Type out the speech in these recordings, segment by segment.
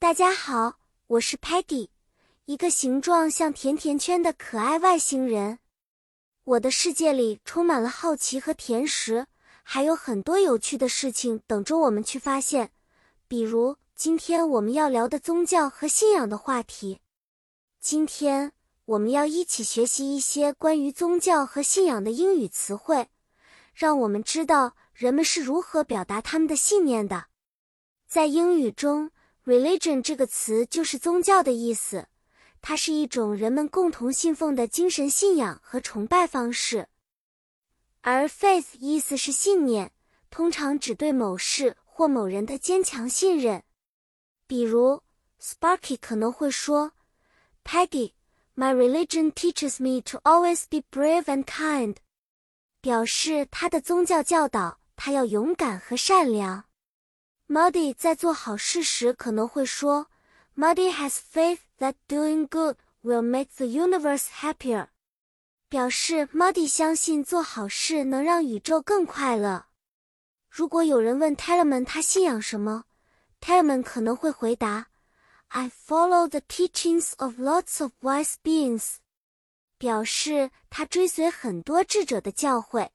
大家好，我是 Patty，一个形状像甜甜圈的可爱外星人。我的世界里充满了好奇和甜食，还有很多有趣的事情等着我们去发现。比如今天我们要聊的宗教和信仰的话题。今天我们要一起学习一些关于宗教和信仰的英语词汇，让我们知道人们是如何表达他们的信念的。在英语中，religion 这个词就是宗教的意思，它是一种人们共同信奉的精神信仰和崇拜方式。而 faith 意思是信念，通常指对某事或某人的坚强信任。比如，Sparky 可能会说：“Peggy，my religion teaches me to always be brave and kind。”表示他的宗教教导他要勇敢和善良。Muddy 在做好事时可能会说：“Muddy has faith that doing good will make the universe happier。”表示 Muddy 相信做好事能让宇宙更快乐。如果有人问 Tellerman 他信仰什么，Tellerman 可能会回答：“I follow the teachings of lots of wise beings。”表示他追随很多智者的教诲。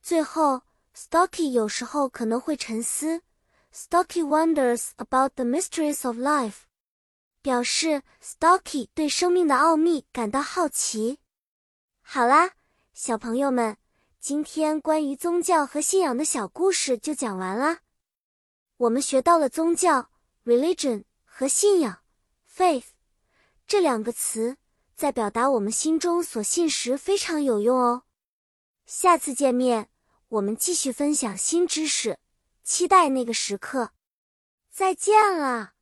最后，Stocky 有时候可能会沉思。Stocky wonders about the mysteries of life，表示 Stocky 对生命的奥秘感到好奇。好啦，小朋友们，今天关于宗教和信仰的小故事就讲完啦。我们学到了宗教 （religion） 和信仰 （faith） 这两个词，在表达我们心中所信时非常有用哦。下次见面，我们继续分享新知识。期待那个时刻，再见了。